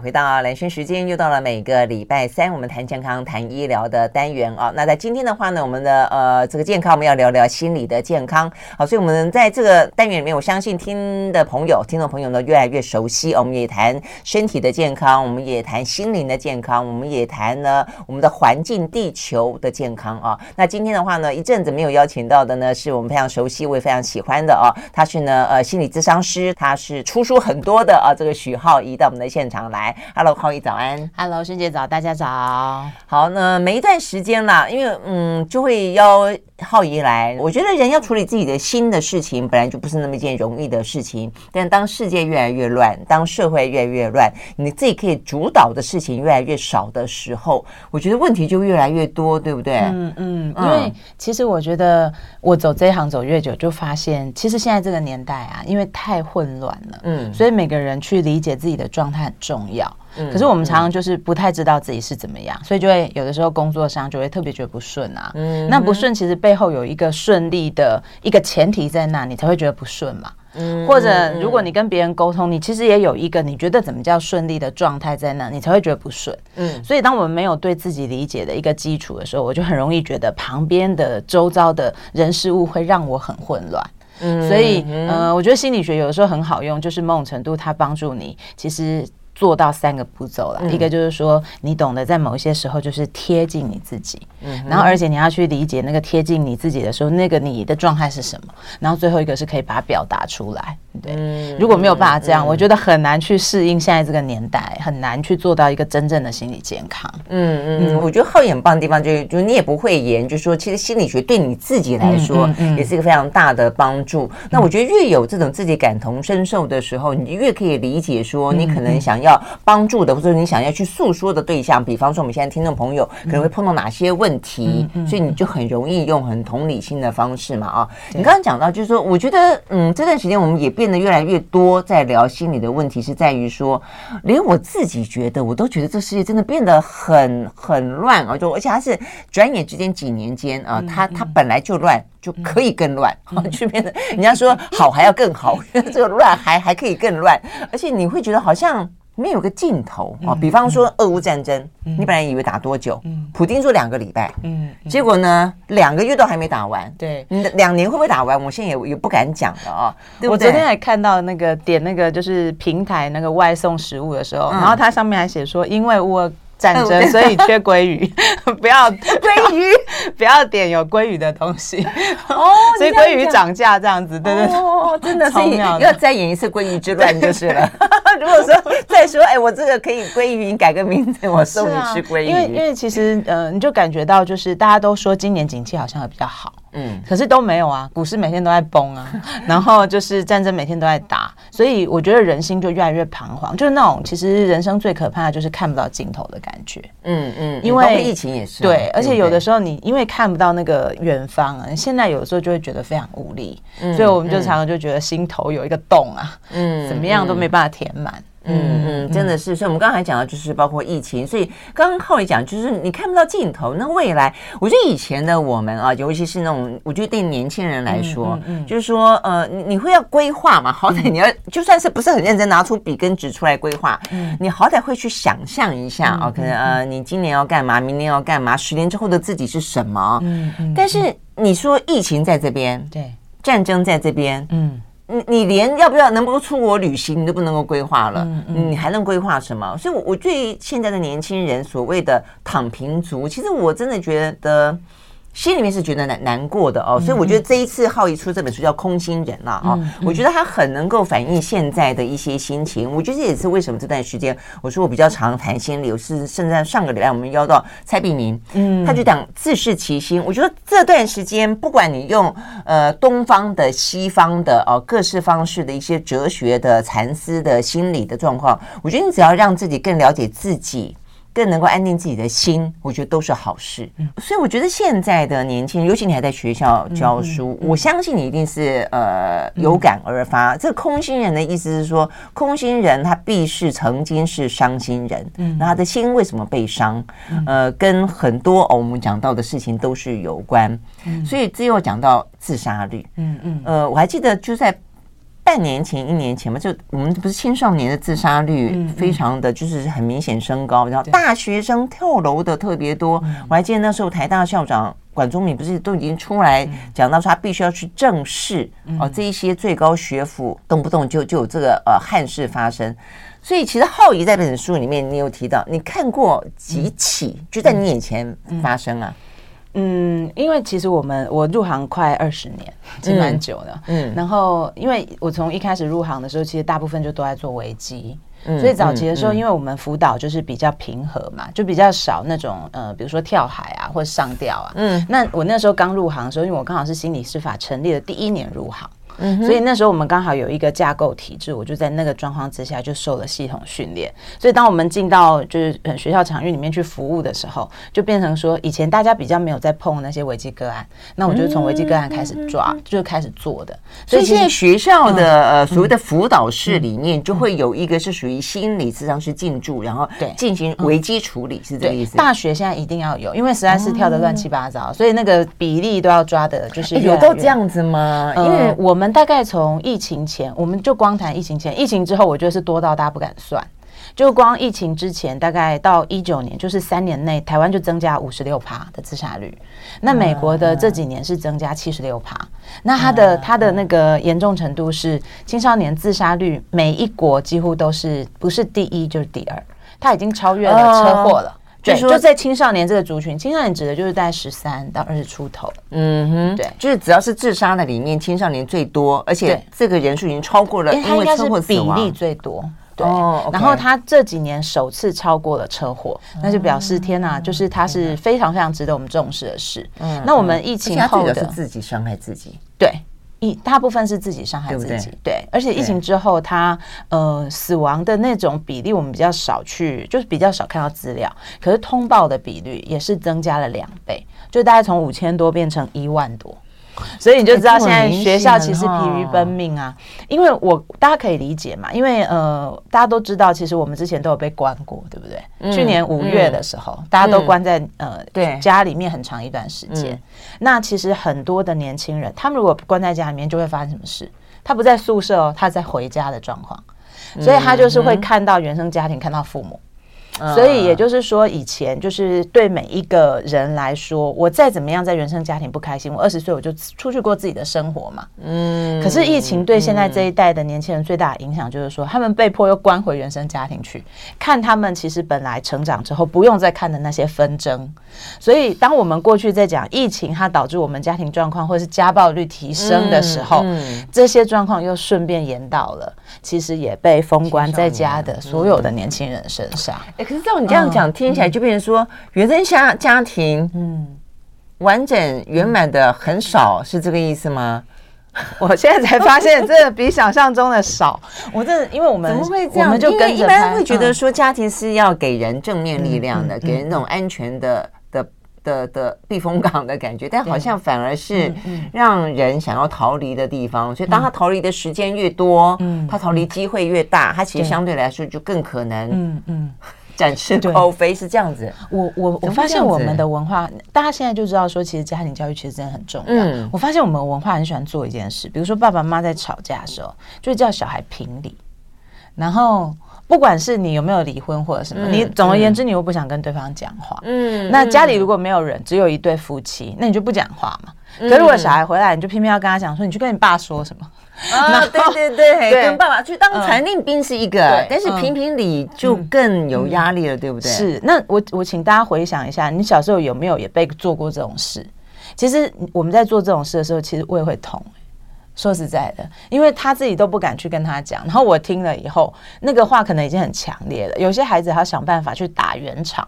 回到兰萱时间，又到了每个礼拜三，我们谈健康、谈医疗的单元啊。那在今天的话呢，我们的呃这个健康，我们要聊聊心理的健康。好，所以我们在这个单元里面，我相信听的朋友、听众朋友呢越来越熟悉。我们也谈身体的健康，我们也谈心灵的健康，我们也谈呢我们的环境、地球的健康啊。那今天的话呢，一阵子没有邀请到的呢，是我们非常熟悉、我也非常喜欢的啊。他是呢呃心理咨商师，他是出书很多的啊。这个许皓宜到我们的现场来。来，Hello，浩宇早安，Hello，萱姐早，大家早。好，那每一段时间啦，因为嗯，就会邀浩宇来。我觉得人要处理自己的新的事情，本来就不是那么一件容易的事情。但当世界越来越乱，当社会越来越乱，你自己可以主导的事情越来越少的时候，我觉得问题就越来越多，对不对？嗯嗯。因为其实我觉得我走这一行走越久，就发现其实现在这个年代啊，因为太混乱了，嗯，所以每个人去理解自己的状态很重要。要，可是我们常常就是不太知道自己是怎么样，所以就会有的时候工作上就会特别觉得不顺啊。嗯，那不顺其实背后有一个顺利的一个前提在那，你才会觉得不顺嘛。嗯，或者如果你跟别人沟通，你其实也有一个你觉得怎么叫顺利的状态在那，你才会觉得不顺。嗯，所以当我们没有对自己理解的一个基础的时候，我就很容易觉得旁边的周遭的人事物会让我很混乱。嗯，所以呃，我觉得心理学有的时候很好用，就是某种程度它帮助你其实。做到三个步骤了，一个就是说，你懂得在某一些时候就是贴近你自己，嗯，然后而且你要去理解那个贴近你自己的时候，那个你的状态是什么，然后最后一个是可以把它表达出来，对，如果没有办法这样，我觉得很难去适应现在这个年代，很难去做到一个真正的心理健康。嗯嗯，我觉得皓宜很棒的地方就是，就你也不会言，就是说其实心理学对你自己来说也是一个非常大的帮助。那我觉得越有这种自己感同身受的时候，你越可以理解说你可能想要。要帮助的，或者你想要去诉说的对象，比方说我们现在听众朋友可能会碰到哪些问题，嗯、所以你就很容易用很同理心的方式嘛啊。对你刚刚讲到，就是说，我觉得嗯，这段时间我们也变得越来越多在聊心理的问题，是在于说，连我自己觉得，我都觉得这世界真的变得很很乱啊，就而且它是转眼之间几年间啊，它它本来就乱。就可以更乱，去变得人家说好还要更好，这个乱还还可以更乱，而且你会觉得好像没有个尽头啊。比方说俄乌战争，你本来以为打多久，普京说两个礼拜，嗯，结果呢两个月都还没打完，对，你两年会不会打完？我现在也也不敢讲了啊。我昨天还看到那个点那个就是平台那个外送食物的时候，然后它上面还写说，因为我。战争，所以缺鲑鱼，不要 鲑鱼，不要点有鲑鱼的东西哦。所以鲑鱼涨价这样子，对对对，真的是要再演一次鲑鱼之乱就是了。如果说再说，哎，我这个可以鲑鱼，你改个名字，我送你吃鲑鱼。因为因为其实，呃，你就感觉到，就是大家都说今年景气好像会比较好。嗯，可是都没有啊，股市每天都在崩啊，然后就是战争每天都在打，所以我觉得人心就越来越彷徨，就是那种其实人生最可怕的就是看不到尽头的感觉。嗯嗯，因为疫情也是对，而且有的时候你因为看不到那个远方啊，现在有的时候就会觉得非常无力，所以我们就常常就觉得心头有一个洞啊，嗯，怎么样都没办法填满。嗯嗯，真的是，所以我们刚才讲的就是包括疫情，所以刚刚浩宇讲就是你看不到尽头。那未来，我觉得以前的我们啊，尤其是那种，我觉得对年轻人来说，嗯，就是说，呃，你你会要规划嘛，好歹你要就算是不是很认真拿出笔跟纸出来规划，嗯，你好歹会去想象一下啊，可能呃，你今年要干嘛，明年要干嘛，十年之后的自己是什么？嗯嗯。但是你说疫情在这边，对，战争在这边，嗯。你你连要不要能不能出国旅行，你都不能够规划了，嗯嗯、你还能规划什么？所以，我我对现在的年轻人所谓的躺平族，其实我真的觉得。心里面是觉得难难过的哦，所以我觉得这一次浩一出这本书叫《空心人》了啊，我觉得他很能够反映现在的一些心情。我觉得这也是为什么这段时间我说我比较常谈心理，我是甚至上个礼拜我们邀到蔡碧明，嗯，他就讲自视其心。我觉得这段时间不管你用呃东方的、西方的哦各式方式的一些哲学的禅思的心理的状况，我觉得你只要让自己更了解自己。更能够安定自己的心，我觉得都是好事。嗯，所以我觉得现在的年轻人，尤其你还在学校教书，我相信你一定是呃有感而发。嗯、这空心人的意思是说，空心人他必是曾经是伤心人，嗯，那他的心为什么被伤？呃，跟很多、哦、我们讲到的事情都是有关。嗯，所以只有讲到自杀率，嗯嗯，呃，我还记得就在。半年前、一年前嘛，就我们不是青少年的自杀率非常的就是很明显升高，然后大学生跳楼的特别多。我还记得那时候台大校长管中敏不是都已经出来讲到说，他必须要去正视哦，这一些最高学府动不动就就有这个呃憾事发生。所以其实浩仪在本书里面，你有提到你看过几起就在你眼前发生啊？嗯，因为其实我们我入行快二十年，其实蛮久的。嗯，然后因为我从一开始入行的时候，其实大部分就都在做危机，嗯、所以早期的时候，因为我们辅导就是比较平和嘛，就比较少那种呃，比如说跳海啊或者上吊啊。嗯，那我那时候刚入行的时候，因为我刚好是心理师法成立的第一年入行。嗯，所以那时候我们刚好有一个架构体制，我就在那个状况之下就受了系统训练。所以当我们进到就是学校场域里面去服务的时候，就变成说以前大家比较没有在碰那些危机个案，那我就从危机个案开始抓，嗯、就开始做的。所以现在学校的呃所谓的辅导室里面就会有一个是属于心理咨商师进驻，然后对进行危机处理，是这个意思。大学现在一定要有，因为实在是跳得乱七八糟，所以那个比例都要抓的，就是有到这样子吗？因为我们。大概从疫情前，我们就光谈疫情前，疫情之后，我觉得是多到大家不敢算。就光疫情之前，大概到一九年，就是三年内，台湾就增加五十六趴的自杀率。那美国的这几年是增加七十六趴。那它的它的那个严重程度是青少年自杀率，每一国几乎都是不是第一就是第二，它已经超越了车祸了。对，就在青少年这个族群，青少年指的就是在十三到二十出头。嗯哼，对，就是只要是自杀的里面，青少年最多，而且这个人数已经超过了，因为车祸比例最多。对，然后他这几年首次超过了车祸，那就表示天哪，就是他是非常非常值得我们重视的事。嗯，那我们疫情后的是自己伤害自己，对。一大部分是自己伤害自己，对，对，对，而且疫情之后，他呃死亡的那种比例，我们比较少去，就是比较少看到资料。可是通报的比率也是增加了两倍，就大概从五千多变成一万多。所以你就知道现在学校其实疲于奔命啊，因为我大家可以理解嘛，因为呃大家都知道，其实我们之前都有被关过，对不对？去年五月的时候，大家都关在呃对家里面很长一段时间。那其实很多的年轻人，他们如果关在家里面，就会发生什么事？他不在宿舍哦，他在回家的状况，所以他就是会看到原生家庭，看到父母。所以也就是说，以前就是对每一个人来说，我再怎么样在原生家庭不开心，我二十岁我就出去过自己的生活嘛。嗯。可是疫情对现在这一代的年轻人最大的影响，就是说他们被迫又关回原生家庭去，看他们其实本来成长之后不用再看的那些纷争。所以当我们过去在讲疫情它导致我们家庭状况或者是家暴率提升的时候，这些状况又顺便延到了，其实也被封关在家的所有的年轻人身上。可是照你这样讲，听起来就变成说，原生家家庭，嗯，完整圆满的很少，是这个意思吗？我现在才发现，这比想象中的少。我这因为我们怎么会这样？我们就跟一般会觉得说，家庭是要给人正面力量的，给人那种安全的的的的避风港的感觉，但好像反而是让人想要逃离的地方。所以，当他逃离的时间越多，嗯，他逃离机会越大，他其实相对来说就更可能，嗯嗯。展翅高飞是这样子，我我我发现我们的文化，大家现在就知道说，其实家庭教育其实真的很重要。嗯，我发现我们文化很喜欢做一件事，比如说爸爸妈妈在吵架的时候，就叫小孩评理，然后不管是你有没有离婚或者什么，你总而言之，你又不想跟对方讲话。嗯，那家里如果没有人，只有一对夫妻，那你就不讲话嘛。可是如果小孩回来，你就偏偏要跟他讲说，你去跟你爸说什么。啊，对对对，跟爸爸去当传令兵是一个，但是评评理就更有压力了，对不对？是。那我我请大家回想一下，你小时候有没有也被做过这种事？其实我们在做这种事的时候，其实胃会痛。说实在的，因为他自己都不敢去跟他讲，然后我听了以后，那个话可能已经很强烈了。有些孩子他想办法去打圆场，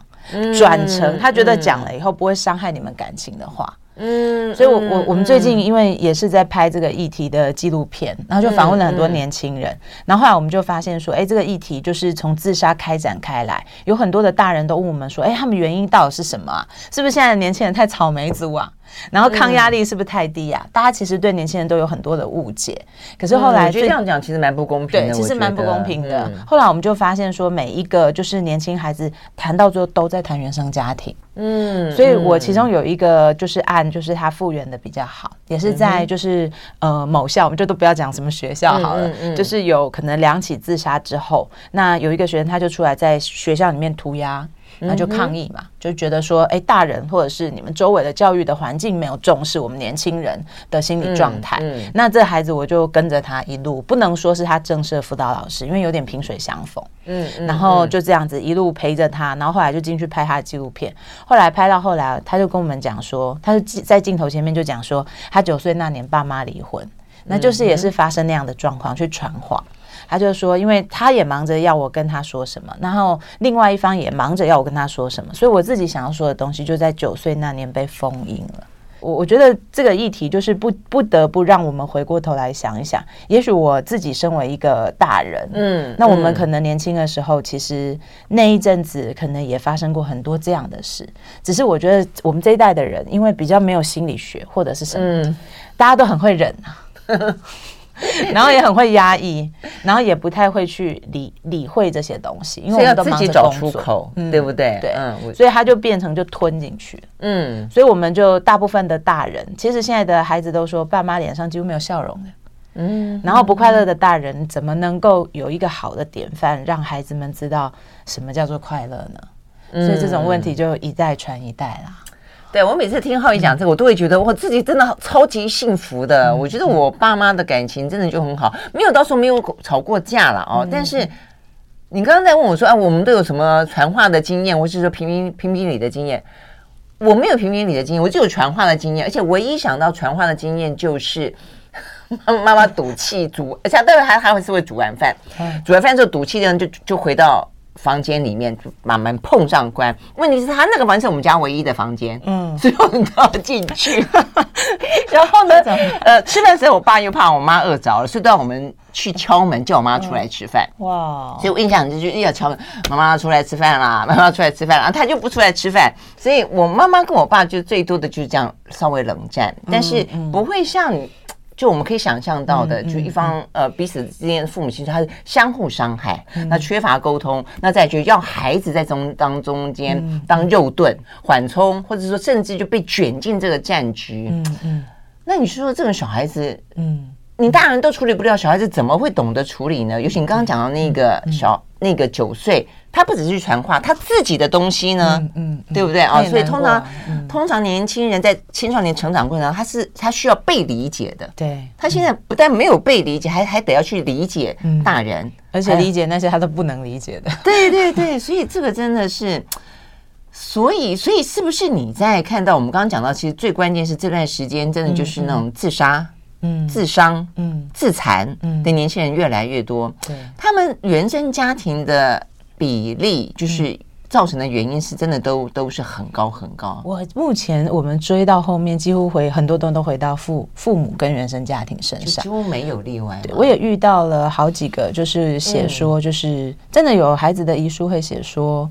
转成他觉得讲了以后不会伤害你们感情的话。嗯，所以我，我我我们最近因为也是在拍这个议题的纪录片，然后就访问了很多年轻人，然后后来我们就发现说，哎，这个议题就是从自杀开展开来，有很多的大人都问我们说，哎，他们原因到底是什么啊？是不是现在的年轻人太草莓族啊？然后抗压力是不是太低呀？大家其实对年轻人都有很多的误解。可是后来我觉得这样讲其实蛮不公平的。对，其实蛮不公平的。后来我们就发现说，每一个就是年轻孩子谈到最后都在谈原生家庭。嗯，所以我其中有一个就是案，就是他复原的比较好，也是在就是呃某校，我们就都不要讲什么学校好了，就是有可能两起自杀之后，那有一个学生他就出来在学校里面涂鸦。那就抗议嘛，就觉得说，哎，大人或者是你们周围的教育的环境没有重视我们年轻人的心理状态。嗯嗯、那这孩子我就跟着他一路，不能说是他正式的辅导老师，因为有点萍水相逢。嗯，嗯然后就这样子一路陪着他，然后后来就进去拍他的纪录片。后来拍到后来，他就跟我们讲说，他就在镜头前面就讲说，他九岁那年爸妈离婚，那就是也是发生那样的状况去传话。他就说，因为他也忙着要我跟他说什么，然后另外一方也忙着要我跟他说什么，所以我自己想要说的东西就在九岁那年被封印了。我我觉得这个议题就是不不得不让我们回过头来想一想，也许我自己身为一个大人，嗯，那我们可能年轻的时候，其实那一阵子可能也发生过很多这样的事，只是我觉得我们这一代的人，因为比较没有心理学或者是什么，嗯，大家都很会忍啊。然后也很会压抑，然后也不太会去理理会这些东西，因为我们都忙着找出口，嗯、对不对？对，嗯，所以他就变成就吞进去，嗯，所以我们就大部分的大人，其实现在的孩子都说，爸妈脸上几乎没有笑容的，嗯，然后不快乐的大人怎么能够有一个好的典范，让孩子们知道什么叫做快乐呢？所以这种问题就一代传一代啦。对，我每次听浩宇讲这个，我都会觉得我自己真的超级幸福的。我觉得我爸妈的感情真的就很好，没有到时候没有吵过架了哦。但是你刚刚在问我说，啊，我们都有什么传话的经验，或是说评评评评理的经验？我没有评评理的经验，我就有传话的经验。而且唯一想到传话的经验就是妈妈赌气煮，而且待会还还会是会煮完饭，煮完饭之后赌气的人就就回到。房间里面就把门碰上关，问题是他那个房间是我们家唯一的房间，嗯，所以我们都要进去。然后呢，呃，吃饭时候我爸又怕我妈饿着了，所以都要我们去敲门叫我妈出来吃饭。哇！所以我印象就是要敲门，妈妈出来吃饭啦，妈妈出来吃饭啦，她就不出来吃饭。所以我妈妈跟我爸就最多的就是这样稍微冷战，但是不会像。就我们可以想象到的，就一方呃彼此之间的父母亲，他是相互伤害，那缺乏沟通，那再就要孩子在中当中间当肉盾缓冲，或者说甚至就被卷进这个战局。嗯嗯，那你说这个小孩子，嗯，你大人都处理不了，小孩子怎么会懂得处理呢？尤其你刚刚讲到那个小那个九岁。他不只是去传话，他自己的东西呢？嗯，嗯对不对啊？所以通常，嗯、通常年轻人在青少年成长过程中，他是他需要被理解的。对，他现在不但没有被理解，还还得要去理解大人，嗯、而且理解那些他都不能理解的。对对对，所以这个真的是，所以所以是不是你在看到我们刚刚讲到，其实最关键是这段时间真的就是那种自杀、嗯、自伤、嗯、自残的年轻人越来越多。对，他们原生家庭的。比例就是造成的原因是真的都都是很高很高。我目前我们追到后面，几乎回很多都都回到父父母跟原生家庭身上，几乎没有例外。对，我也遇到了好几个，就是写说，就是真的有孩子的遗书会写说，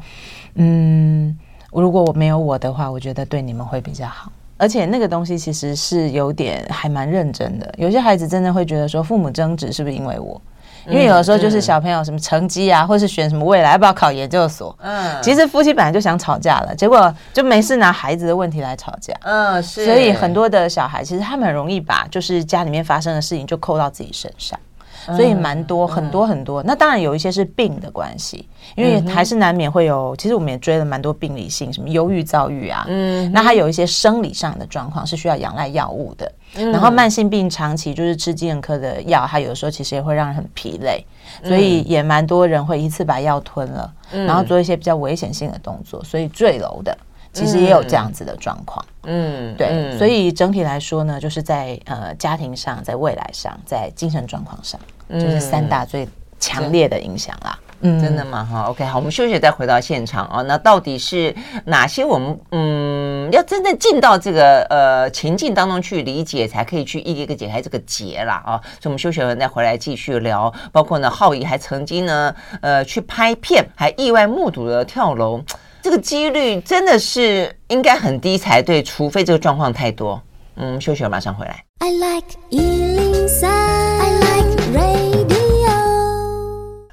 嗯，如果我没有我的话，我觉得对你们会比较好。而且那个东西其实是有点还蛮认真的。有些孩子真的会觉得说，父母争执是不是因为我？因为有的时候就是小朋友什么成绩啊，或是选什么未来要不要考研究所，嗯，其实夫妻本来就想吵架了，结果就没事拿孩子的问题来吵架，嗯，是，所以很多的小孩其实他们很容易把就是家里面发生的事情就扣到自己身上。所以蛮多很多很多，那当然有一些是病的关系，因为还是难免会有。其实我们也追了蛮多病理性，什么忧郁、躁郁啊，嗯，那还有一些生理上的状况是需要仰赖药物的。然后慢性病长期就是吃精神科的药，它有的时候其实也会让人很疲累，所以也蛮多人会一次把药吞了，然后做一些比较危险性的动作，所以坠楼的。其实也有这样子的状况，嗯，对，嗯、所以整体来说呢，就是在呃家庭上，在未来上，在精神状况上，嗯、就是三大最强烈的影响啦。嗯，真的吗？哈，OK，好，我们休息再回到现场啊。那到底是哪些我们嗯要真正进到这个呃情境当中去理解，才可以去一个一个解开这个结啦啊？所以我们休息完再回来继续聊。包括呢，浩宇还曾经呢呃去拍片，还意外目睹了跳楼。这个几率真的是应该很低才对，除非这个状况太多。嗯，休息了，马上回来。I like 103, I like radio.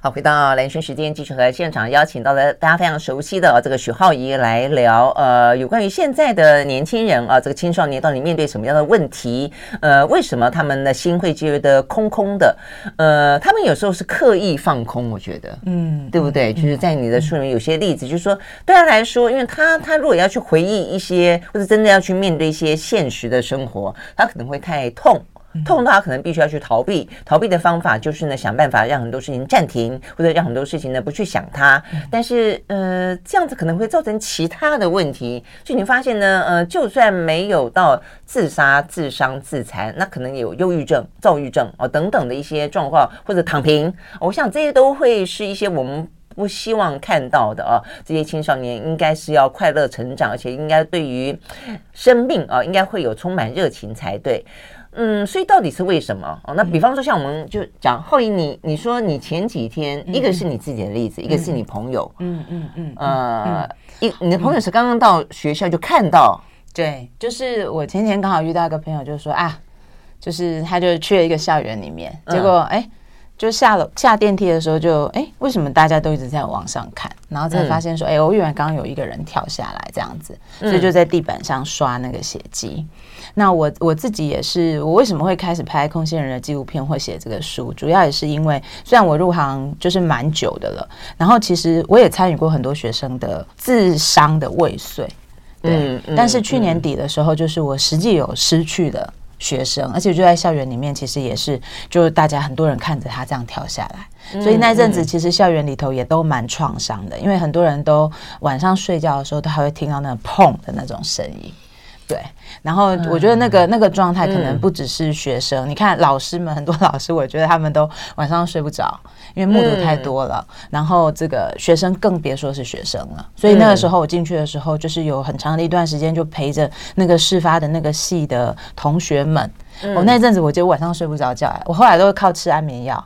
好，回到蓝轩时间，继续和现场邀请到了大家非常熟悉的这个许浩宜来聊，呃，有关于现在的年轻人啊，这个青少年到底面对什么样的问题？呃，为什么他们的心会觉得空空的？呃，他们有时候是刻意放空，我觉得，嗯，对不对？就是在你的书里面有些例子，就是说对他来说，因为他他如果要去回忆一些，或者真的要去面对一些现实的生活，他可能会太痛。痛到他可能必须要去逃避，逃避的方法就是呢，想办法让很多事情暂停，或者让很多事情呢不去想它。但是呃，这样子可能会造成其他的问题。就你发现呢，呃，就算没有到自杀、自伤、自残，那可能有忧郁症、躁郁症哦等等的一些状况，或者躺平。我想这些都会是一些我们不希望看到的啊。这些青少年应该是要快乐成长，而且应该对于生命啊，应该会有充满热情才对。嗯，所以到底是为什么？哦，那比方说，像我们就讲后羿，你你说你前几天，一个是你自己的例子，一个是你朋友，嗯嗯嗯，呃，一你的朋友是刚刚到学校就看到，对，就是我前天刚好遇到一个朋友，就是说啊，就是他就去了一个校园里面，结果哎。就下楼下电梯的时候就，就哎，为什么大家都一直在往上看？然后才发现说，哎、嗯，我原来刚刚有一个人跳下来这样子，所以就在地板上刷那个血迹。嗯、那我我自己也是，我为什么会开始拍空心人的纪录片或写这个书？主要也是因为，虽然我入行就是蛮久的了，然后其实我也参与过很多学生的自伤的未遂，对。嗯嗯、但是去年底的时候，就是我实际有失去的。学生，而且就在校园里面，其实也是，就大家很多人看着他这样跳下来，所以那阵子其实校园里头也都蛮创伤的，因为很多人都晚上睡觉的时候都还会听到那种砰的那种声音。对，然后我觉得那个、嗯、那个状态可能不只是学生，嗯、你看老师们，很多老师，我觉得他们都晚上睡不着，因为目睹太多了。嗯、然后这个学生更别说是学生了。所以那个时候我进去的时候，就是有很长的一段时间就陪着那个事发的那个系的同学们。我、那阵子我就晚上睡不着觉，我后来都会靠吃安眠药。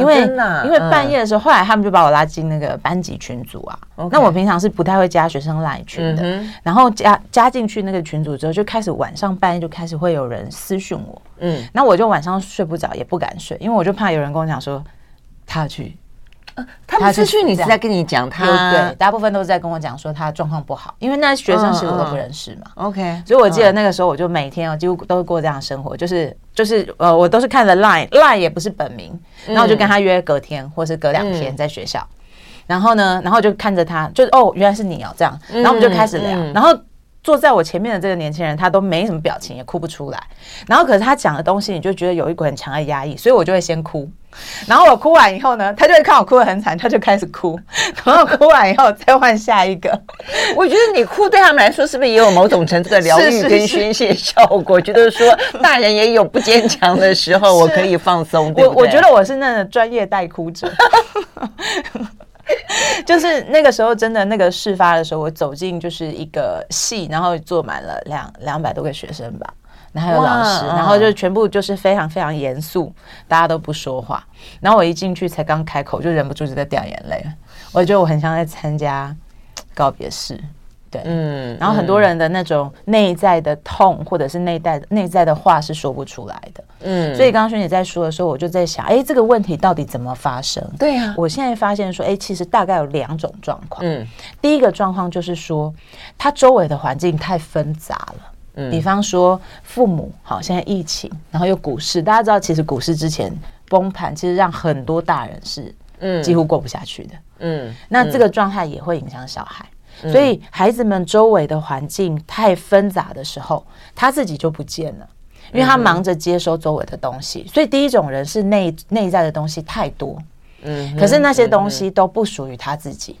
因为因为半夜的时候，后来他们就把我拉进那个班级群组啊。那我平常是不太会加学生赖群的，然后加加进去那个群组之后，就开始晚上半夜就开始会有人私讯我。嗯，那我就晚上睡不着，也不敢睡，因为我就怕有人跟我讲说他要去。他们私讯你是在跟你讲他，对，大部分都是在跟我讲说他状况不好，因为那学生其实我都不认识嘛。OK，所以我记得那个时候我就每天哦几乎都是过这样的生活，就是就是呃我都是看着 Line，Line 也不是本名，然后我就跟他约隔天或是隔两天在学校，然后呢，然后就看着他，就是哦原来是你哦这样，然后我们就开始聊，然后。坐在我前面的这个年轻人，他都没什么表情，也哭不出来。然后，可是他讲的东西，你就觉得有一股很强的压抑，所以我就会先哭。然后我哭完以后呢，他就会看我哭得很惨，他就开始哭。然后哭完以后，再换下一个。我觉得你哭对他们来说，是不是也有某种程度的疗愈跟 宣泄效果？觉得说大人也有不坚强的时候，我可以放松。对，我我觉得我是那个专业代哭者。就是那个时候，真的那个事发的时候，我走进就是一个系，然后坐满了两两百多个学生吧，然后还有老师，然后就全部就是非常非常严肃，大家都不说话。然后我一进去才刚开口，就忍不住就在掉眼泪。我觉得我很像在参加告别式。对，嗯，然后很多人的那种内在的痛，或者是内在内在的话是说不出来的，嗯，所以刚刚萱姐在说的时候，我就在想，哎，这个问题到底怎么发生？对呀，我现在发现说，哎，其实大概有两种状况，嗯，第一个状况就是说，他周围的环境太纷杂了，嗯，比方说父母，好，现在疫情，然后又股市，大家知道，其实股市之前崩盘，其实让很多大人是，嗯，几乎过不下去的，嗯，那这个状态也会影响小孩。所以孩子们周围的环境太纷杂的时候，他自己就不见了，因为他忙着接收周围的东西。所以第一种人是内内在的东西太多，嗯，可是那些东西都不属于他自己，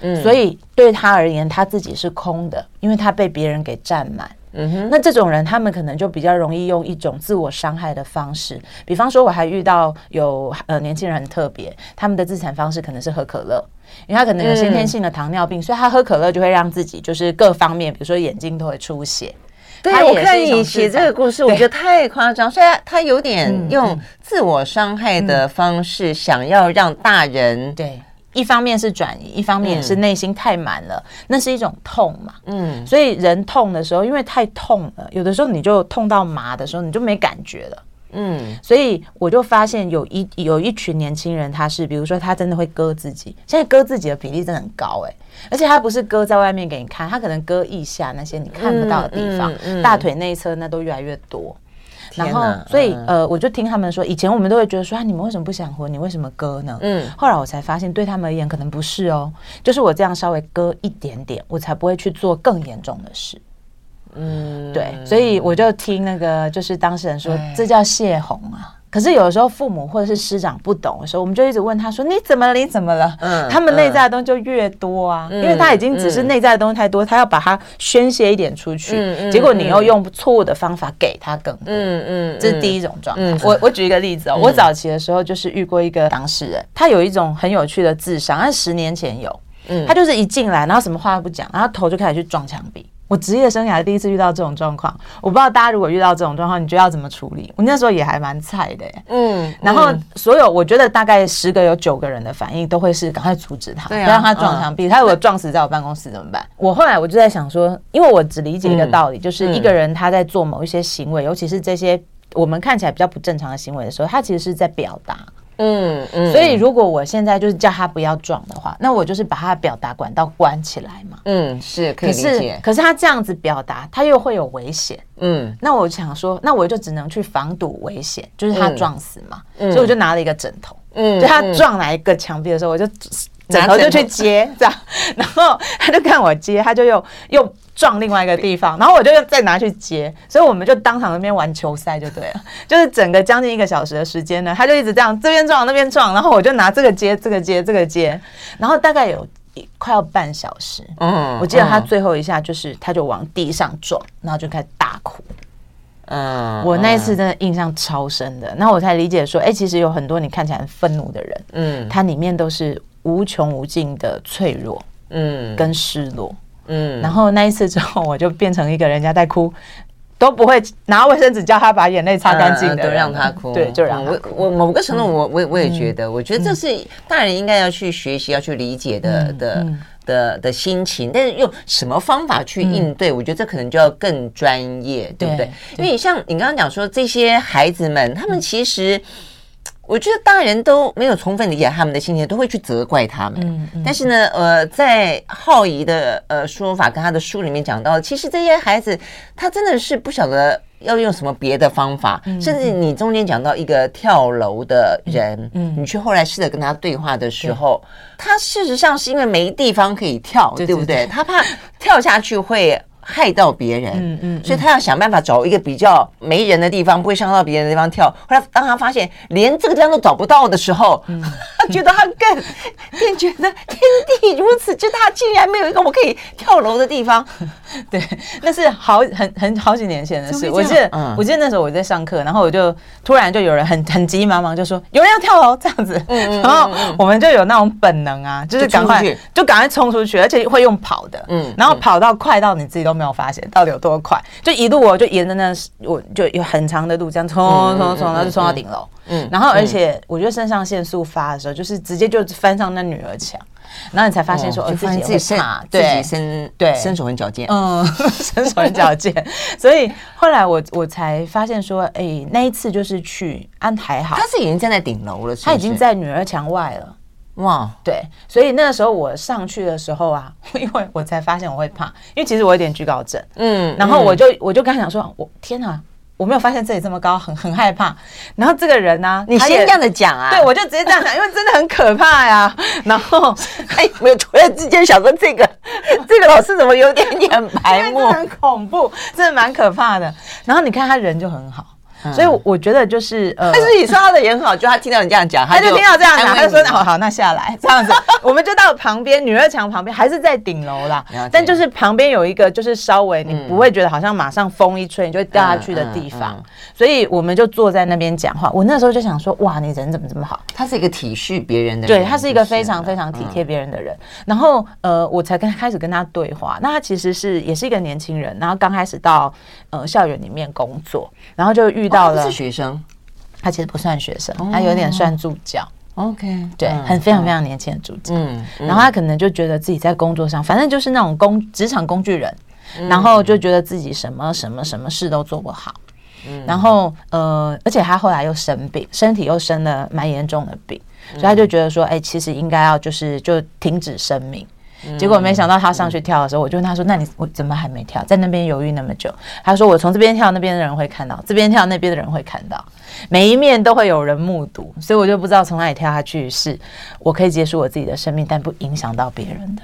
嗯，所以对他而言，他自己是空的，因为他被别人给占满。嗯哼，那这种人他们可能就比较容易用一种自我伤害的方式，比方说我还遇到有呃年轻人很特别，他们的自残方式可能是喝可乐。因为他可能有先天性的糖尿病，嗯、所以他喝可乐就会让自己就是各方面，比如说眼睛都会出血。对，我看你写这个故事，我觉得太夸张，虽然他他有点用自我伤害的方式，想要让大人对一方面是转移，一方面也是内心太满了，嗯、那是一种痛嘛。嗯，所以人痛的时候，因为太痛了，有的时候你就痛到麻的时候，你就没感觉了。嗯，所以我就发现有一有一群年轻人，他是比如说他真的会割自己，现在割自己的比例真的很高哎、欸，而且他不是割在外面给你看，他可能割腋下那些你看不到的地方，嗯嗯嗯、大腿内侧那都越来越多。然后，所以呃，我就听他们说，以前我们都会觉得说啊，你们为什么不想活？你为什么割呢？嗯，后来我才发现，对他们而言可能不是哦，就是我这样稍微割一点点，我才不会去做更严重的事。嗯，对，所以我就听那个就是当事人说，哎、这叫泄洪啊。可是有的时候父母或者是师长不懂的时候，我们就一直问他说：“你怎么了？你怎么了？”嗯，他们内在的东西就越多啊，嗯、因为他已经只是内在的东西太多，嗯、他要把它宣泄一点出去，嗯、结果你又用错误的方法给他更多。嗯嗯，这是第一种状态。嗯、我我举一个例子哦，嗯、我早期的时候就是遇过一个当事人，他有一种很有趣的智商，他十年前有，嗯，他就是一进来，然后什么话都不讲，然后头就开始去撞墙壁。我职业生涯第一次遇到这种状况，我不知道大家如果遇到这种状况，你觉得要怎么处理？我那时候也还蛮菜的，嗯，然后所有我觉得大概十个有九个人的反应都会是赶快阻止他，不让他撞墙壁。他如果撞死在我办公室怎么办？我后来我就在想说，因为我只理解一个道理，就是一个人他在做某一些行为，尤其是这些我们看起来比较不正常的行为的时候，他其实是在表达。嗯嗯，所以如果我现在就是叫他不要撞的话，那我就是把他的表达管道关起来嘛。嗯，是可以理解。可是他这样子表达，他又会有危险。嗯，那我想说，那我就只能去防堵危险，就是他撞死嘛。所以我就拿了一个枕头。嗯，就他撞来一个墙壁的时候，我就枕头就去接，这样。然后他就看我接，他就又又。撞另外一个地方，然后我就再拿去接，所以我们就当场那边玩球赛就对了，就是整个将近一个小时的时间呢，他就一直这样这边撞那边撞，然后我就拿这个接这个接这个接，然后大概有快要半小时，嗯，我记得他最后一下就是他就往地上撞，然后就开始大哭，嗯，我那一次真的印象超深的，那我才理解说，哎，其实有很多你看起来很愤怒的人，嗯，他里面都是无穷无尽的脆弱，嗯，跟失落。嗯，然后那一次之后，我就变成一个人家在哭，都不会拿卫生纸叫他把眼泪擦干净的，都让他哭。对，就让我我某个程度，我我我也觉得，我觉得这是大人应该要去学习、要去理解的的的的心情。但是用什么方法去应对，我觉得这可能就要更专业，对不对？因为像你刚刚讲说，这些孩子们，他们其实。我觉得大人都没有充分理解他们的心情，都会去责怪他们。嗯嗯、但是呢，呃，在浩怡的呃说法跟他的书里面讲到，其实这些孩子他真的是不晓得要用什么别的方法，嗯、甚至你中间讲到一个跳楼的人，嗯，嗯你去后来试着跟他对话的时候，对他事实上是因为没地方可以跳，对，对不对？他怕跳下去会。害到别人，嗯嗯，所以他要想办法找一个比较没人的地方，不会伤到别人的地方跳。后来当他发现连这个地方都找不到的时候，嗯。他 觉得他更更觉得天地如此之大，竟然没有一个我可以跳楼的地方。对，那是好很很好几年前的事。我记得，我记得那时候我在上课，然后我就突然就有人很很急急忙忙就说有人要跳楼这样子，嗯然后我们就有那种本能啊，就是赶快就赶快冲出去，而且会用跑的，嗯，然后跑到快到你自己都。没有发现到底有多快，就一路我就沿着那，我就有很长的路这样冲冲冲，然后就冲到顶楼。嗯，然后而且我觉得肾上腺素发的时候，就是直接就翻上那女儿墙，然后你才发现说，哦，自己自己怕，自己身对身手很矫健，嗯，身手很矫健。所以后来我我才发现说，哎，那一次就是去安还好，他是已经站在顶楼了，他已经在女儿墙外了。哇，对，所以那个时候我上去的时候啊，因为我才发现我会怕，因为其实我有点惧高症，嗯，然后我就我就跟他讲说，我天哪，我没有发现这里这么高，很 很害怕。然后这个人呢，你先这样子讲啊，对，我就直接这样讲，因为真的很可怕呀。然后哎，没有突然之间想说这个这个老师怎么有点点白目，很恐怖，真的蛮可怕的。然后你看他人就很好。所以我觉得就是呃，但是你说他的人好，就他听到你这样讲，他就听到这样讲，他就说好好，那下来。这样子，我们就到旁边女二墙旁边，还是在顶楼啦，但就是旁边有一个就是稍微你不会觉得好像马上风一吹你就会掉下去的地方，所以我们就坐在那边讲话。我那时候就想说，哇，你人怎么这么好？他是一个体恤别人的人，对，他是一个非常非常体贴别人的人。然后呃，我才跟开始跟他对话。那他其实是也是一个年轻人，然后刚开始到呃校园里面工作，然后就遇到了。是学生，他其实不算学生，他有点算助教。OK，对，很非常非常年轻的助教。嗯，然后他可能就觉得自己在工作上，反正就是那种工职场工具人，然后就觉得自己什么什么什么事都做不好。嗯，然后呃，而且他后来又生病，身体又生了蛮严重的病，所以他就觉得说，哎，其实应该要就是就停止生命。结果没想到他上去跳的时候，我就问他说：“那你我怎么还没跳？在那边犹豫那么久？”他说：“我从这边跳，那边的人会看到；这边跳，那边的人会看到。每一面都会有人目睹，所以我就不知道从哪里跳下去是我可以结束我自己的生命，但不影响到别人的。”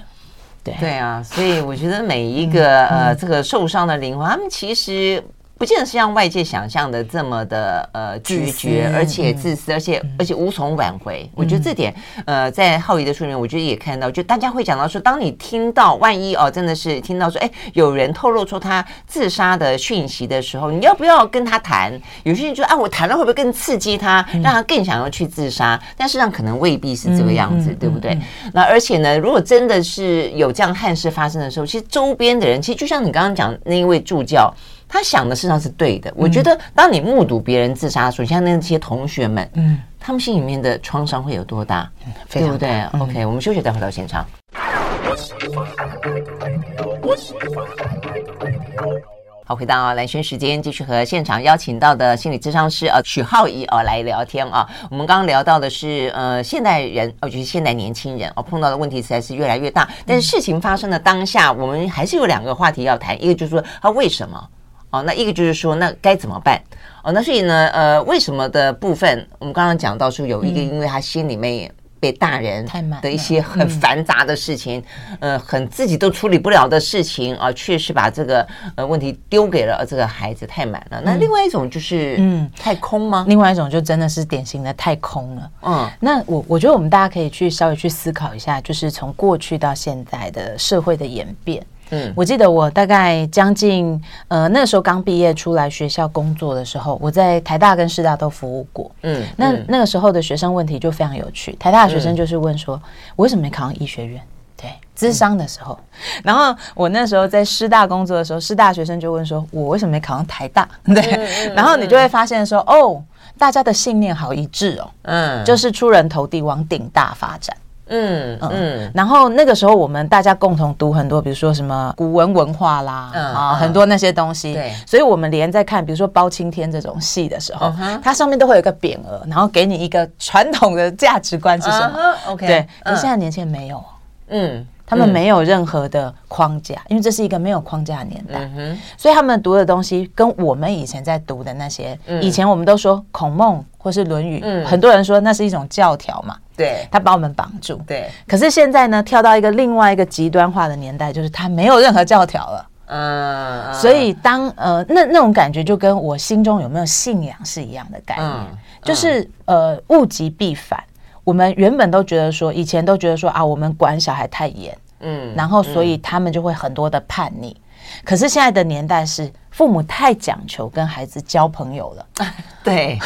对对啊，所以我觉得每一个呃这个受伤的灵魂，他们其实。不见得是像外界想象的这么的呃拒绝，而且自私，而且而且无从挽回。我觉得这点呃，在浩仪的书里面，我觉得也看到，就大家会讲到说，当你听到万一哦，真的是听到说，哎，有人透露出他自杀的讯息的时候，你要不要跟他谈？有些人就说啊，我谈了会不会更刺激他，让他更想要去自杀？但实际上可能未必是这个样子，对不对？那而且呢，如果真的是有这样憾事发生的时候，其实周边的人，其实就像你刚刚讲那一位助教。他想的事实上是对的。我觉得，当你目睹别人自杀的时候，像那些同学们，嗯，他们心里面的创伤会有多大？对不对？OK，我们休息再回到现场。好，回到蓝轩时间，继续和现场邀请到的心理咨商师呃许浩仪哦来聊天啊。我们刚刚聊到的是呃现代人，哦就是现代年轻人哦碰到的问题实在是越来越大。但是事情发生的当下，我们还是有两个话题要谈，一个就是说他为什么？哦，那一个就是说，那该怎么办？哦，那所以呢，呃，为什么的部分，我们刚刚讲到说，有一个，因为他心里面被大人的一些很繁杂的事情，呃，很自己都处理不了的事情啊，确实把这个呃问题丢给了这个孩子太满了。那另外一种就是，嗯，太空吗？另外一种就真的是典型的太空了。嗯，那我我觉得我们大家可以去稍微去思考一下，就是从过去到现在的社会的演变。嗯，我记得我大概将近呃那个时候刚毕业出来学校工作的时候，我在台大跟师大都服务过。嗯，那那个时候的学生问题就非常有趣。台大的学生就是问说，我为什么没考上医学院？对，咨商的时候。然后我那时候在师大工作的时候，师大学生就问说，我为什么没考上台大？对，然后你就会发现说，哦，大家的信念好一致哦。嗯，就是出人头地，往顶大发展。嗯嗯，然后那个时候我们大家共同读很多，比如说什么古文文化啦，啊，很多那些东西。对，所以我们连在看，比如说包青天这种戏的时候，它上面都会有一个匾额，然后给你一个传统的价值观是什么？OK，对，可是现在年轻人没有，嗯，他们没有任何的框架，因为这是一个没有框架的年代，所以他们读的东西跟我们以前在读的那些，以前我们都说孔孟或是《论语》，很多人说那是一种教条嘛。对，他把我们绑住。对，可是现在呢，跳到一个另外一个极端化的年代，就是他没有任何教条了。嗯，所以当呃那那种感觉，就跟我心中有没有信仰是一样的概念，嗯、就是呃物极必反。我们原本都觉得说，以前都觉得说啊，我们管小孩太严，嗯，然后所以他们就会很多的叛逆。可是现在的年代是父母太讲求跟孩子交朋友了，对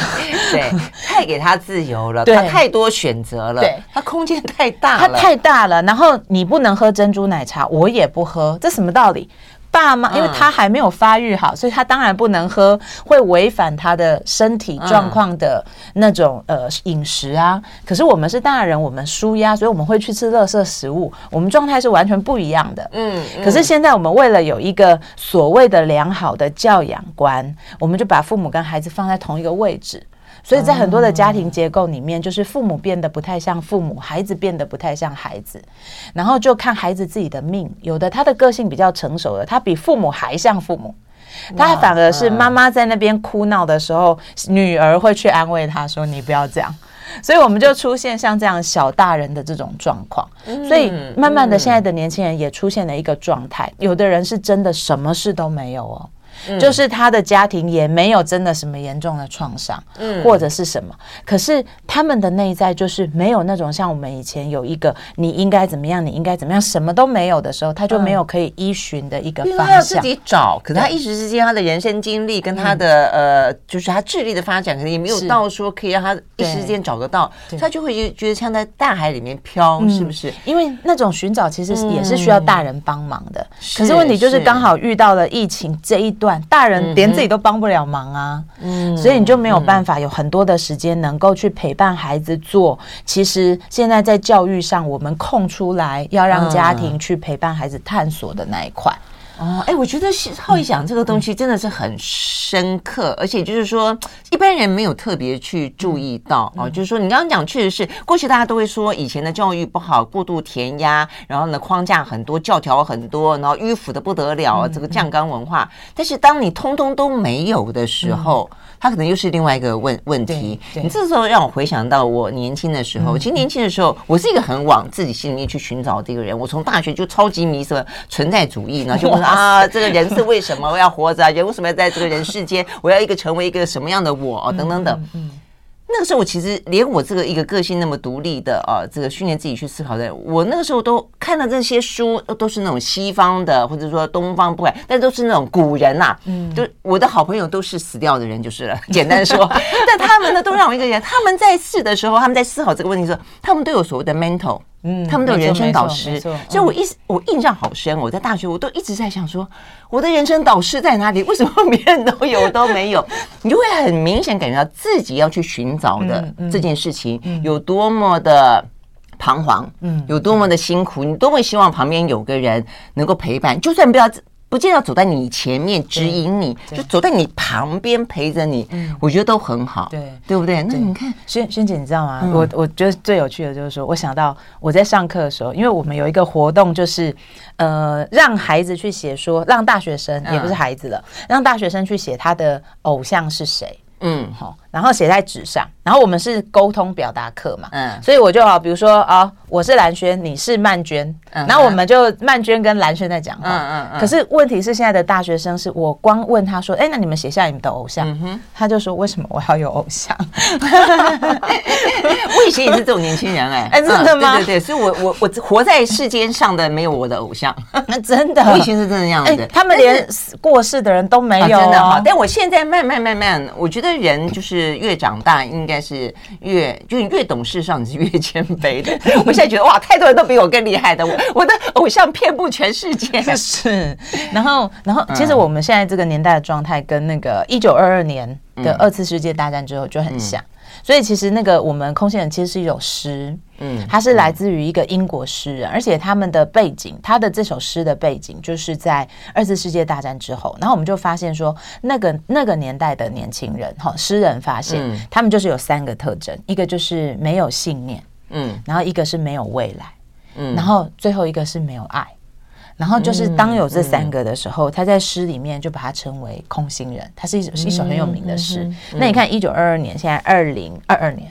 对，太给他自由了，他太多选择了，对，他空间太大了，他太大了。然后你不能喝珍珠奶茶，我也不喝，这什么道理？爸妈，因为他还没有发育好，嗯、所以他当然不能喝会违反他的身体状况的那种、嗯、呃饮食啊。可是我们是大人，我们舒压，所以我们会去吃垃圾食物，我们状态是完全不一样的。嗯，嗯，可是现在我们为了有一个所谓的良好的教养观，我们就把父母跟孩子放在同一个位置。所以在很多的家庭结构里面，就是父母变得不太像父母，孩子变得不太像孩子，然后就看孩子自己的命。有的他的个性比较成熟的，他比父母还像父母，他反而是妈妈在那边哭闹的时候，女儿会去安慰他说：“你不要这样。”所以我们就出现像这样小大人的这种状况。所以慢慢的，现在的年轻人也出现了一个状态，有的人是真的什么事都没有哦。就是他的家庭也没有真的什么严重的创伤，嗯，或者是什么，可是他们的内在就是没有那种像我们以前有一个你应该怎么样，你应该怎么样，什么都没有的时候，他就没有可以依循的一个方向。他要自己找，可是他一时之间他的人生经历跟他的呃，就是他智力的发展，可能也没有到说可以让他一时之间找得到，他就会觉得像在大海里面飘，是不是？因为那种寻找其实也是需要大人帮忙的。可是问题就是。刚好遇到了疫情这一段，大人连自己都帮不了忙啊，嗯，所以你就没有办法有很多的时间能够去陪伴孩子做。其实现在在教育上，我们空出来要让家庭去陪伴孩子探索的那一块。哦，哎，我觉得浩一讲这个东西真的是很深刻，嗯、而且就是说一般人没有特别去注意到、嗯、哦。就是说，你刚刚讲确实是过去大家都会说以前的教育不好，过度填鸭，然后呢框架很多，教条很多，然后迂腐的不得了，这个酱缸文化。嗯、但是当你通通都没有的时候，嗯他可能又是另外一个问问题。你这时候让我回想到我年轻的时候，其实年轻的时候，我是一个很往自己心里面去寻找的一个人。我从大学就超级迷什么存在主义然后，就 啊，这个人是为什么我要活着啊？人为什么要在这个人世间？我要一个成为一个什么样的我？等等等。那个时候，我其实连我这个一个个性那么独立的啊，这个训练自己去思考的，我那个时候都看的这些书，都是那种西方的，或者说东方不管，但都是那种古人呐、啊。嗯，就我的好朋友都是死掉的人就是了。简单说，但他们呢，都让我一个人，他们在世的时候，他们在思考这个问题的时候，他们都有所谓的 mentor。嗯，他们都有人生导师，所以我一我印象好深。我在大学，我都一直在想说，我的人生导师在哪里？为什么别人都有，我都没有？你就会很明显感觉到自己要去寻找的这件事情有多么的彷徨，嗯，有多么的辛苦。你都会希望旁边有个人能够陪伴，就算不要。不见得走在你前面指引你，就走在你旁边陪着你，我觉得都很好，对。对不对？那你看，萱萱姐，你知道吗？我我觉得最有趣的就是说，我想到我在上课的时候，因为我们有一个活动，就是呃，让孩子去写说，让大学生也不是孩子了，让大学生去写他的偶像是谁。嗯，好，然后写在纸上，然后我们是沟通表达课嘛，嗯，所以我就好，比如说啊，我是蓝轩，你是曼娟，嗯然后我们就曼娟跟蓝轩在讲话，嗯嗯，可是问题是现在的大学生是我光问他说，哎，那你们写下你们的偶像，嗯他就说为什么我要有偶像？我以前也是这种年轻人哎，哎，真的吗？对对对，所以我我我活在世间上的没有我的偶像，那 真的，我以前是真的。样子，他们连过世的人都没有，真的哈，但我现在慢慢慢慢，我觉得。人就是越长大，应该是越就是越懂事上，你是越谦卑的。我现在觉得哇，太多人都比我更厉害的，我我的偶像遍布全世界。是，然后然后，其实我们现在这个年代的状态，跟那个一九二二年的二次世界大战之后就很像。所以其实那个我们空心人其实是一首诗，嗯，它是来自于一个英国诗人，而且他们的背景，他的这首诗的背景就是在二次世界大战之后，然后我们就发现说，那个那个年代的年轻人，哈，诗人发现他们就是有三个特征，一个就是没有信念，嗯，然后一个是没有未来，嗯，然后最后一个是没有爱。然后就是当有这三个的时候，他在诗里面就把它称为空心人。它是一首是一首很有名的诗。那你看，一九二二年，现在二零二二年，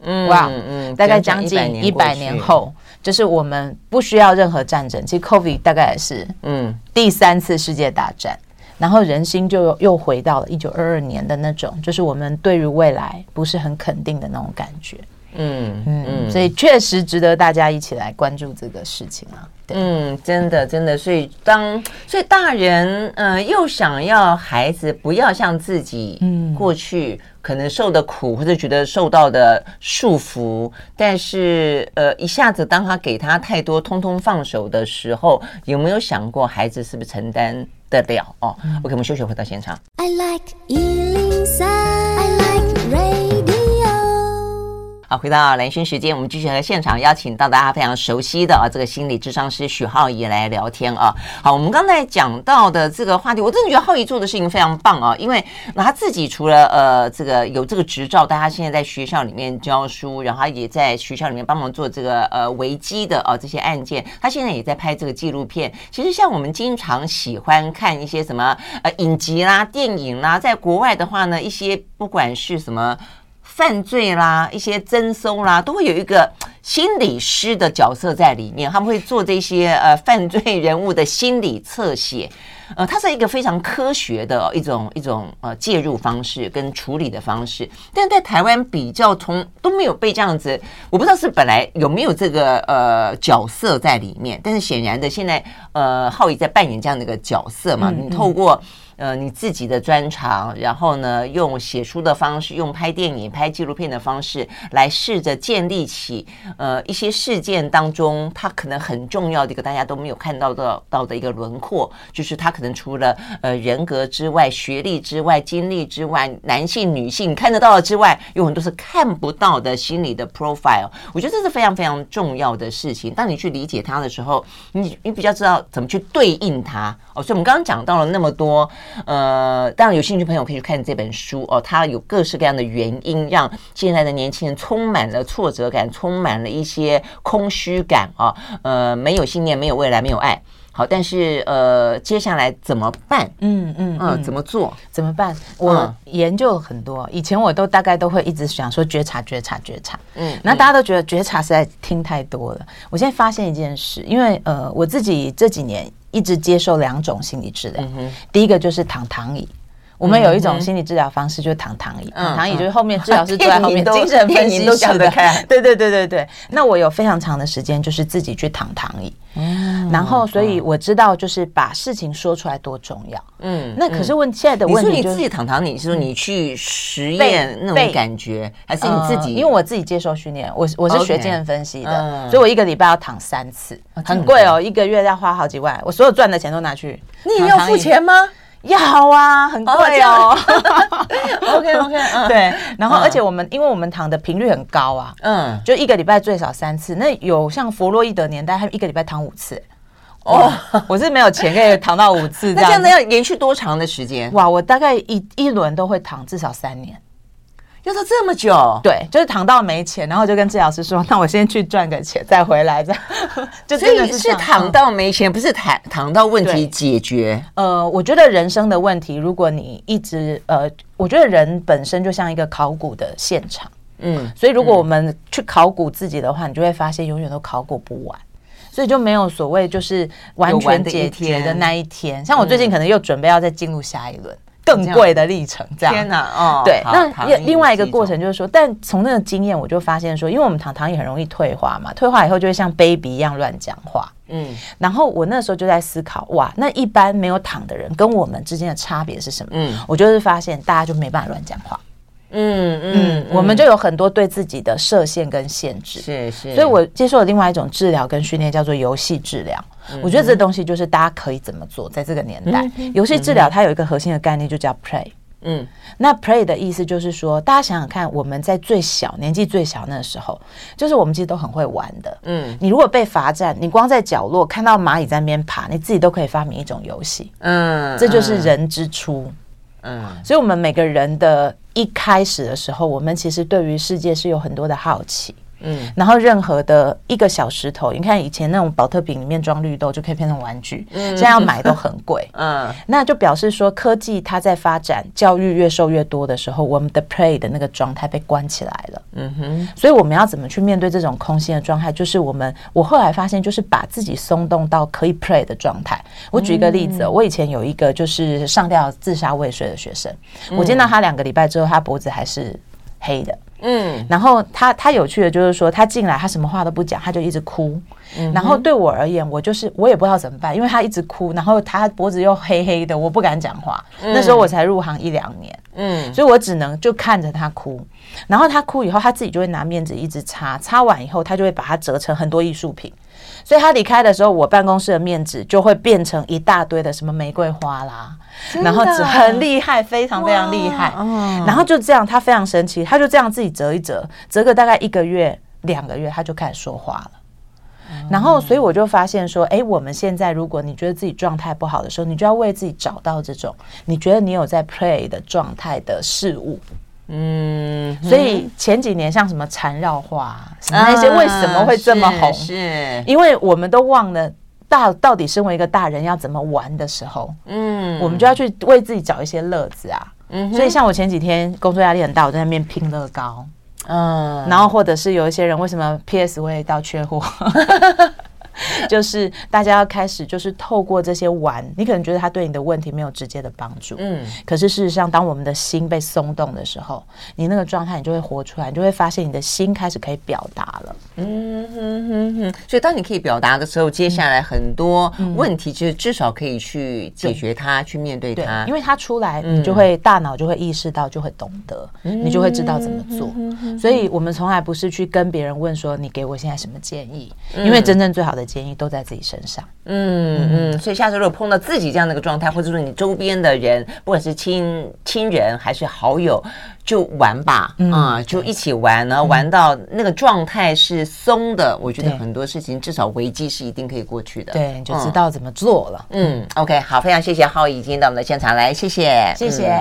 嗯，哇，嗯，大概将近一百年后，就是我们不需要任何战争。其实 COVID 大概也是嗯第三次世界大战，然后人心就又回到了一九二二年的那种，就是我们对于未来不是很肯定的那种感觉。嗯嗯，所以确实值得大家一起来关注这个事情啊。嗯，真的，真的，所以当所以大人，嗯、呃，又想要孩子不要像自己，嗯，过去可能受的苦或者觉得受到的束缚，但是呃，一下子当他给他太多，通通放手的时候，有没有想过孩子是不是承担得了？哦、嗯、，OK，我们休息回到现场。I like 好，回到兰萱时间，我们继续和现场邀请到大家非常熟悉的啊，这个心理智商师许浩宜来聊天啊。好，我们刚才讲到的这个话题，我真的觉得浩宜做的事情非常棒啊，因为那他自己除了呃这个有这个执照，但他现在在学校里面教书，然后也在学校里面帮忙做这个呃危机的啊这些案件，他现在也在拍这个纪录片。其实像我们经常喜欢看一些什么呃影集啦、电影啦，在国外的话呢，一些不管是什么。犯罪啦，一些征收啦，都会有一个心理师的角色在里面，他们会做这些呃犯罪人物的心理侧写。呃，它是一个非常科学的一种一种呃介入方式跟处理的方式，但在台湾比较从都没有被这样子，我不知道是本来有没有这个呃角色在里面，但是显然的现在呃，浩宇在扮演这样的一个角色嘛，你透过。呃，你自己的专长，然后呢，用写书的方式，用拍电影、拍纪录片的方式来试着建立起呃一些事件当中，它可能很重要的一个大家都没有看到的到的一个轮廓，就是他可能除了呃人格之外、学历之外、经历之外，男性、女性看得到的之外，有很多是看不到的心理的 profile。我觉得这是非常非常重要的事情。当你去理解它的时候，你你比较知道怎么去对应它哦。所以我们刚刚讲到了那么多。呃，当然有兴趣的朋友可以去看这本书哦，它有各式各样的原因，让现在的年轻人充满了挫折感，充满了一些空虚感啊，呃，没有信念，没有未来，没有爱。好，但是呃，接下来怎么办？嗯嗯嗯，怎么做？怎么办？我研究了很多，以前我都大概都会一直想说觉察，觉察，觉察。嗯，那大家都觉得觉察实在听太多了。我现在发现一件事，因为呃，我自己这几年。一直接受两种心理治疗，第一个就是躺躺椅。我们有一种心理治疗方式，就是躺躺椅。躺躺椅就是后面治疗师坐在后面，精神分析都讲得开。对对对对对。那我有非常长的时间，就是自己去躺躺椅。然后，所以我知道，就是把事情说出来多重要。嗯。那可是问现在的问题，你自己躺躺椅，是说你去实验那种感觉，还是你自己？因为我自己接受训练，我我是学精神分析的，所以我一个礼拜要躺三次，很贵哦，一个月要花好几万。我所有赚的钱都拿去。你也要付钱吗？要啊，很贵哦。OK OK，嗯，对。然后，而且我们因为我们躺的频率很高啊，嗯，就一个礼拜最少三次。那有像弗洛伊德年代，他一个礼拜躺五次。哦，我是没有钱可以躺到五次。那这样子要连续多长的时间？哇，我大概一一轮都会躺至少三年。要到这么久，对，就是躺到没钱，然后就跟治疗师说：“那我先去赚个钱再回来。”这样，就真的是，是躺到没钱，不是躺躺到问题解决。呃，我觉得人生的问题，如果你一直呃，我觉得人本身就像一个考古的现场，嗯，所以如果我们去考古自己的话，你就会发现永远都考古不完，所以就没有所谓就是完全解决的那一天。像我最近可能又准备要再进入下一轮。更贵的历程，这样天哪哦！对，那另外一个过程就是说，但从那个经验，我就发现说，因为我们躺躺椅很容易退化嘛，退化以后就会像 baby 一样乱讲话。嗯，然后我那时候就在思考，哇，那一般没有躺的人跟我们之间的差别是什么？嗯，我就是发现大家就没办法乱讲话。嗯嗯，我们就有很多对自己的设限跟限制。是是，所以我接受了另外一种治疗跟训练，叫做游戏治疗。我觉得这东西就是大家可以怎么做，在这个年代，游戏治疗它有一个核心的概念，就叫 play。嗯，那 play 的意思就是说，大家想想看，我们在最小年纪最小那时候，就是我们其实都很会玩的。嗯，你如果被罚站，你光在角落看到蚂蚁在那边爬，你自己都可以发明一种游戏。嗯，这就是人之初。嗯，所以我们每个人的一开始的时候，我们其实对于世界是有很多的好奇。嗯，然后任何的一个小石头，你看以前那种宝特瓶里面装绿豆就可以变成玩具，嗯，现在要买都很贵，嗯，那就表示说科技它在发展，教育越受越多的时候，我们的 play 的那个状态被关起来了，嗯哼，所以我们要怎么去面对这种空心的状态？就是我们我后来发现，就是把自己松动到可以 play 的状态。我举一个例子，嗯，我以前有一个就是上吊自杀未遂的学生，我见到他两个礼拜之后，他脖子还是黑的。嗯，然后他他有趣的就是说，他进来他什么话都不讲，他就一直哭。嗯，然后对我而言，我就是我也不知道怎么办，因为他一直哭，然后他脖子又黑黑的，我不敢讲话。嗯，那时候我才入行一两年，嗯，所以我只能就看着他哭。然后他哭以后，他自己就会拿面纸一直擦，擦完以后，他就会把它折成很多艺术品。所以他离开的时候，我办公室的面纸就会变成一大堆的什么玫瑰花啦，然后纸很厉害，非常非常厉害。然后就这样，他非常神奇，他就这样自己折一折，折个大概一个月、两个月，他就开始说话了。然后，所以我就发现说，哎，我们现在如果你觉得自己状态不好的时候，你就要为自己找到这种你觉得你有在 play 的状态的事物。嗯，所以前几年像什么缠绕画，什么那些为什么会这么红？是，因为我们都忘了大到底身为一个大人要怎么玩的时候，嗯，我们就要去为自己找一些乐子啊。嗯，所以像我前几天工作压力很大，我在那边拼乐高，嗯，然后或者是有一些人为什么 PS 会到缺货？就是大家要开始，就是透过这些玩，你可能觉得他对你的问题没有直接的帮助，嗯，可是事实上，当我们的心被松动的时候，你那个状态你就会活出来，你就会发现你的心开始可以表达了，嗯哼哼哼。所以当你可以表达的时候，接下来很多问题就是至少可以去解决它，去面对它，因为它出来，你就会大脑就会意识到，就会懂得，你就会知道怎么做。所以我们从来不是去跟别人问说，你给我现在什么建议，因为真正最好的建议都在自己身上。嗯嗯，所以下次如果碰到自己这样的一个状态，或者说你周边的人，不管是亲亲人还是好友，就玩吧，啊，就一起玩，然后玩到那个状态是松的，我觉得很多事情至少危机是一定可以过去的。对，你就知道怎么做了。嗯，OK，好，非常谢谢浩宇今天到我们的现场来，谢谢，谢谢。